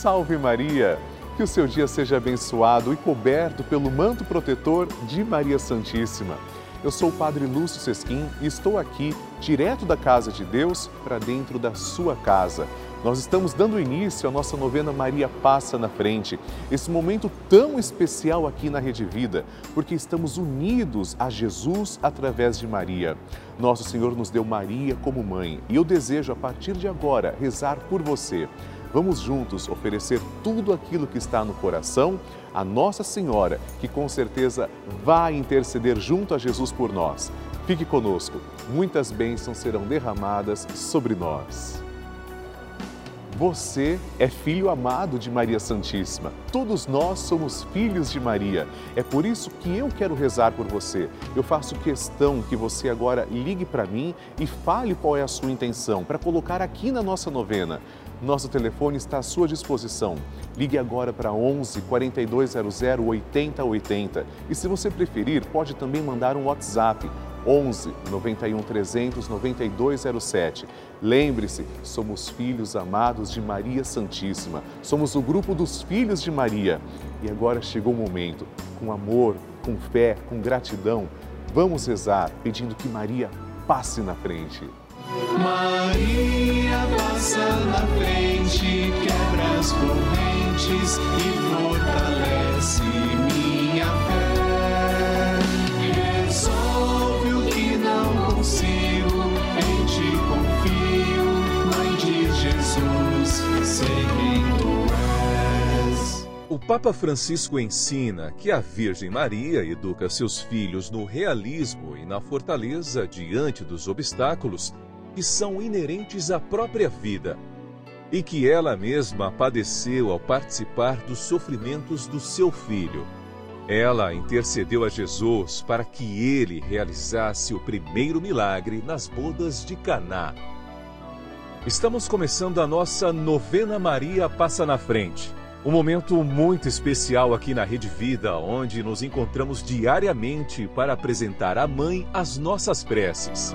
Salve Maria! Que o seu dia seja abençoado e coberto pelo manto protetor de Maria Santíssima. Eu sou o Padre Lúcio Sesquim e estou aqui, direto da casa de Deus, para dentro da sua casa. Nós estamos dando início à nossa novena Maria Passa na Frente, esse momento tão especial aqui na Rede Vida, porque estamos unidos a Jesus através de Maria. Nosso Senhor nos deu Maria como mãe e eu desejo, a partir de agora, rezar por você. Vamos juntos oferecer tudo aquilo que está no coração a Nossa Senhora, que com certeza vai interceder junto a Jesus por nós. Fique conosco, muitas bênçãos serão derramadas sobre nós. Você é filho amado de Maria Santíssima. Todos nós somos filhos de Maria. É por isso que eu quero rezar por você. Eu faço questão que você agora ligue para mim e fale qual é a sua intenção para colocar aqui na nossa novena. Nosso telefone está à sua disposição. Ligue agora para 11 4200 8080 e se você preferir, pode também mandar um WhatsApp 11 91 300 9207. Lembre-se, somos filhos amados de Maria Santíssima. Somos o grupo dos filhos de Maria. E agora chegou o momento, com amor, com fé, com gratidão, vamos rezar pedindo que Maria passe na frente. Maria passa na frente, quebra as correntes e fortalece minha fé. Resolve o que não consigo, em ti confio, Mãe de Jesus, sei quem tu és. O Papa Francisco ensina que a Virgem Maria educa seus filhos no realismo e na fortaleza diante dos obstáculos que são inerentes à própria vida e que ela mesma padeceu ao participar dos sofrimentos do seu filho. Ela intercedeu a Jesus para que ele realizasse o primeiro milagre nas bodas de Caná. Estamos começando a nossa novena Maria Passa na Frente. Um momento muito especial aqui na Rede Vida, onde nos encontramos diariamente para apresentar à Mãe as nossas preces.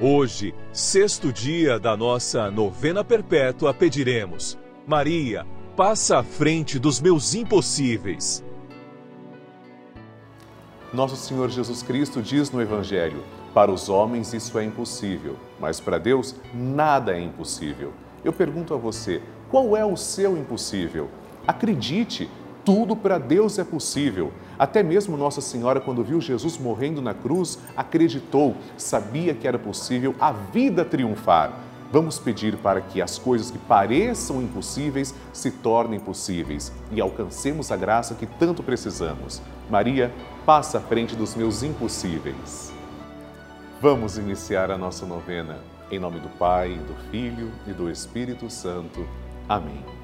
Hoje, sexto dia da nossa novena perpétua, pediremos: Maria, passa à frente dos meus impossíveis. Nosso Senhor Jesus Cristo diz no Evangelho: Para os homens isso é impossível, mas para Deus nada é impossível. Eu pergunto a você: qual é o seu impossível? Acredite, tudo para Deus é possível. Até mesmo Nossa Senhora, quando viu Jesus morrendo na cruz, acreditou, sabia que era possível a vida triunfar. Vamos pedir para que as coisas que pareçam impossíveis se tornem possíveis e alcancemos a graça que tanto precisamos. Maria, passa à frente dos meus impossíveis. Vamos iniciar a nossa novena. Em nome do Pai, do Filho e do Espírito Santo. Amém.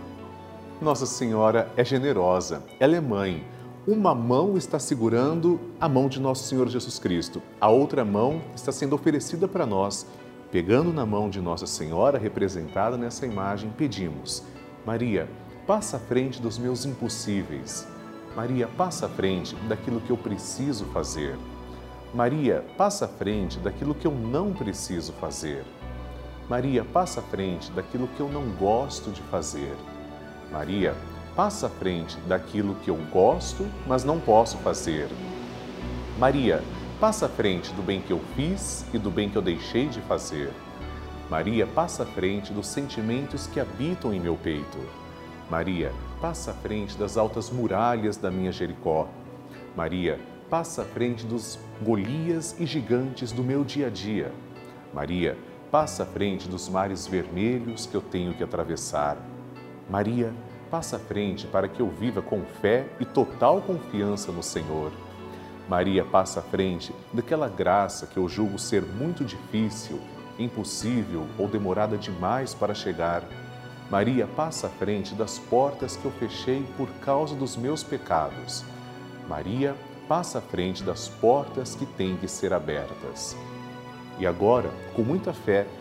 Nossa Senhora é generosa, ela é mãe. Uma mão está segurando a mão de Nosso Senhor Jesus Cristo, a outra mão está sendo oferecida para nós. Pegando na mão de Nossa Senhora, representada nessa imagem, pedimos: Maria, passa à frente dos meus impossíveis. Maria, passa à frente daquilo que eu preciso fazer. Maria, passa à frente daquilo que eu não preciso fazer. Maria, passa à frente daquilo que eu não gosto de fazer. Maria, passa à frente daquilo que eu gosto, mas não posso fazer. Maria, passa à frente do bem que eu fiz e do bem que eu deixei de fazer. Maria, passa à frente dos sentimentos que habitam em meu peito. Maria, passa à frente das altas muralhas da minha Jericó. Maria, passa à frente dos Golias e gigantes do meu dia a dia. Maria, passa à frente dos mares vermelhos que eu tenho que atravessar. Maria, passa à frente para que eu viva com fé e total confiança no Senhor. Maria passa à frente daquela graça que eu julgo ser muito difícil, impossível ou demorada demais para chegar. Maria passa à frente das portas que eu fechei por causa dos meus pecados. Maria passa à frente das portas que têm que ser abertas. E agora, com muita fé,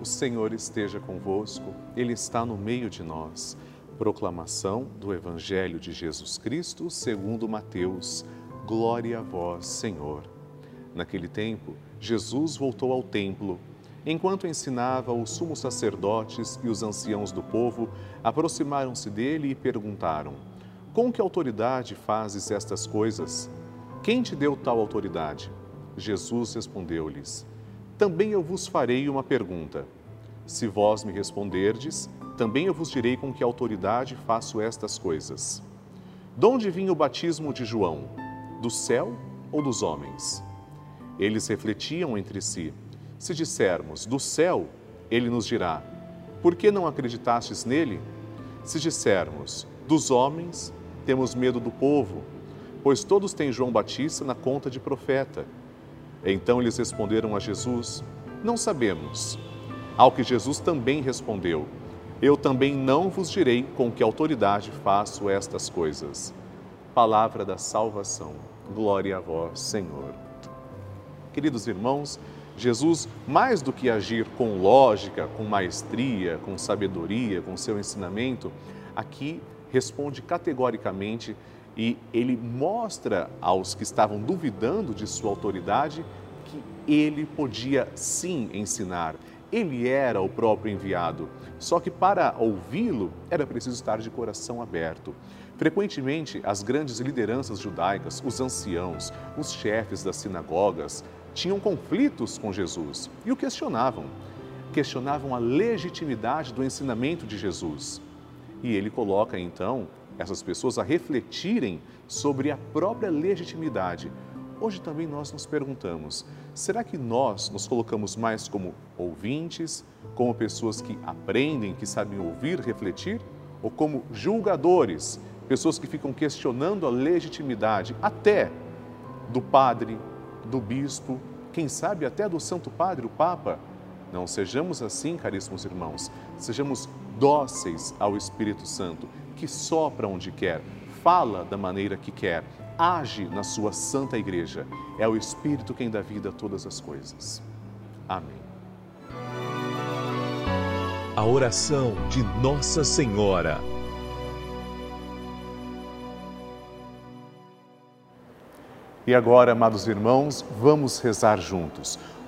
O Senhor esteja convosco, Ele está no meio de nós. Proclamação do Evangelho de Jesus Cristo segundo Mateus. Glória a vós, Senhor. Naquele tempo, Jesus voltou ao templo. Enquanto ensinava, os sumos sacerdotes e os anciãos do povo aproximaram-se dele e perguntaram: Com que autoridade fazes estas coisas? Quem te deu tal autoridade? Jesus respondeu-lhes: Também eu vos farei uma pergunta. Se vós me responderdes, também eu vos direi com que autoridade faço estas coisas. De onde vinha o batismo de João? Do céu ou dos homens? Eles refletiam entre si. Se dissermos do céu, ele nos dirá: Por que não acreditastes nele? Se dissermos dos homens, temos medo do povo, pois todos têm João Batista na conta de profeta. Então eles responderam a Jesus: Não sabemos. Ao que Jesus também respondeu: Eu também não vos direi com que autoridade faço estas coisas. Palavra da salvação. Glória a vós, Senhor. Queridos irmãos, Jesus, mais do que agir com lógica, com maestria, com sabedoria, com seu ensinamento, aqui responde categoricamente e ele mostra aos que estavam duvidando de sua autoridade que ele podia sim ensinar. Ele era o próprio enviado, só que para ouvi-lo era preciso estar de coração aberto. Frequentemente, as grandes lideranças judaicas, os anciãos, os chefes das sinagogas, tinham conflitos com Jesus e o questionavam. Questionavam a legitimidade do ensinamento de Jesus. E ele coloca então essas pessoas a refletirem sobre a própria legitimidade. Hoje também nós nos perguntamos: será que nós nos colocamos mais como ouvintes, como pessoas que aprendem, que sabem ouvir, refletir, ou como julgadores, pessoas que ficam questionando a legitimidade até do padre, do bispo, quem sabe até do Santo Padre, o Papa? Não sejamos assim, caríssimos irmãos, sejamos dóceis ao Espírito Santo, que sopra onde quer, fala da maneira que quer, age na sua santa igreja. É o Espírito quem dá vida a todas as coisas. Amém. A oração de Nossa Senhora. E agora, amados irmãos, vamos rezar juntos.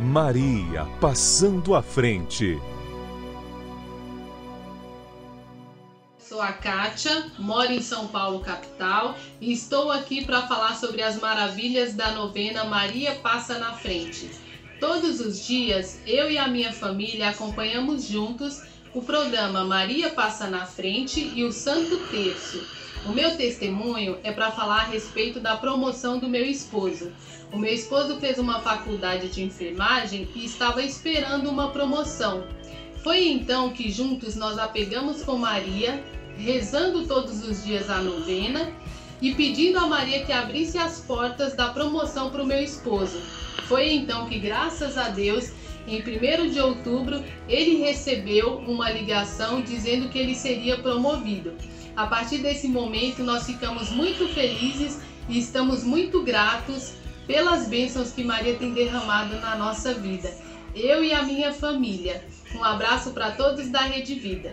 Maria passando à frente. Sou a Kátia, moro em São Paulo, capital, e estou aqui para falar sobre as maravilhas da novena Maria Passa na Frente. Todos os dias, eu e a minha família acompanhamos juntos o programa Maria Passa na Frente e o Santo Terço. O meu testemunho é para falar a respeito da promoção do meu esposo. O meu esposo fez uma faculdade de enfermagem e estava esperando uma promoção. Foi então que juntos nós apegamos com Maria, rezando todos os dias a novena e pedindo a Maria que abrisse as portas da promoção para o meu esposo. Foi então que, graças a Deus, em 1 de outubro, ele recebeu uma ligação dizendo que ele seria promovido. A partir desse momento, nós ficamos muito felizes e estamos muito gratos pelas bênçãos que Maria tem derramado na nossa vida. Eu e a minha família. Um abraço para todos da Rede Vida.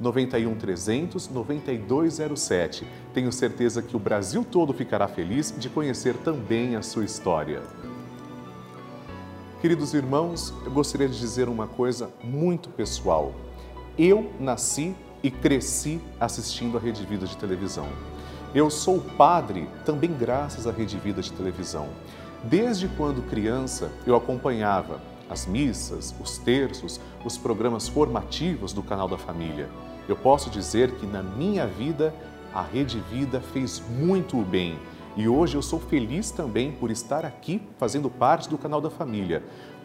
91 300 9207. Tenho certeza que o Brasil todo ficará feliz de conhecer também a sua história. Queridos irmãos, eu gostaria de dizer uma coisa muito pessoal. Eu nasci e cresci assistindo a Rede Vida de televisão. Eu sou padre também graças à Rede Vida de televisão. Desde quando criança, eu acompanhava as missas, os terços, os programas formativos do canal da família. Eu posso dizer que na minha vida, a Rede Vida fez muito bem. E hoje eu sou feliz também por estar aqui fazendo parte do canal da família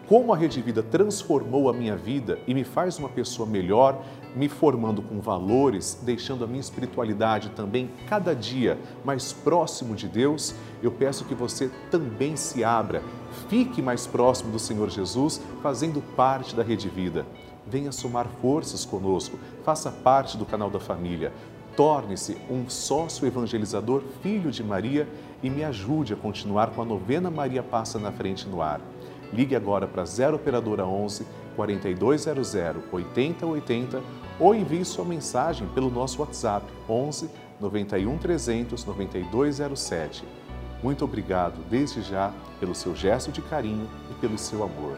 como a Rede Vida transformou a minha vida e me faz uma pessoa melhor, me formando com valores, deixando a minha espiritualidade também cada dia mais próximo de Deus, eu peço que você também se abra, fique mais próximo do Senhor Jesus, fazendo parte da Rede Vida. Venha somar forças conosco, faça parte do canal da família, torne-se um sócio evangelizador, filho de Maria e me ajude a continuar com a novena Maria Passa na Frente no ar. Ligue agora para 0 Operadora 11 4200 8080 ou envie sua mensagem pelo nosso WhatsApp 11 91 300 9207. Muito obrigado desde já pelo seu gesto de carinho e pelo seu amor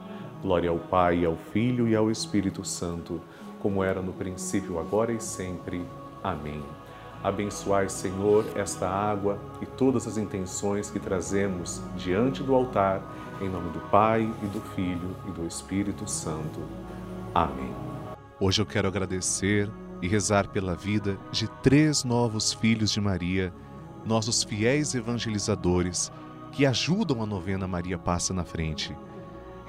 Glória ao Pai, ao Filho e ao Espírito Santo, como era no princípio, agora e sempre. Amém. Abençoai, Senhor, esta água e todas as intenções que trazemos diante do altar, em nome do Pai e do Filho e do Espírito Santo. Amém. Hoje eu quero agradecer e rezar pela vida de três novos filhos de Maria, nossos fiéis evangelizadores, que ajudam a novena Maria Passa na Frente.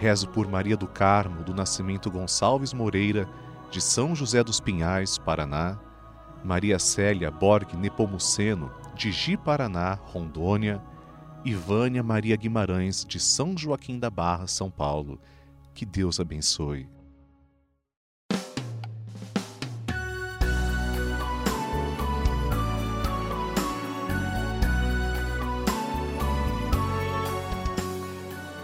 Rezo por Maria do Carmo, do Nascimento Gonçalves Moreira, de São José dos Pinhais, Paraná Maria Célia Borg Nepomuceno, de Ji Paraná, Rondônia, e Vânia Maria Guimarães, de São Joaquim da Barra, São Paulo. Que Deus abençoe.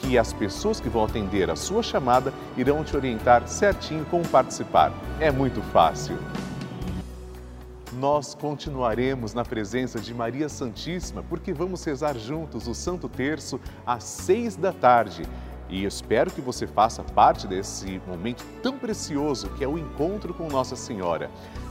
que as pessoas que vão atender a sua chamada irão te orientar certinho como participar. É muito fácil. Nós continuaremos na presença de Maria Santíssima porque vamos rezar juntos o Santo Terço às seis da tarde. E espero que você faça parte desse momento tão precioso que é o encontro com Nossa Senhora.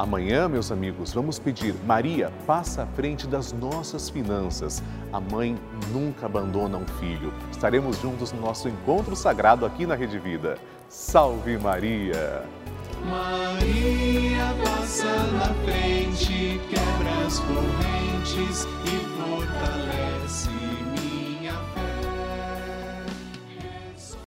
Amanhã, meus amigos, vamos pedir: Maria, passa à frente das nossas finanças. A mãe nunca abandona um filho. Estaremos juntos no nosso encontro sagrado aqui na Rede Vida. Salve Maria! Maria passa na frente, quebra as correntes e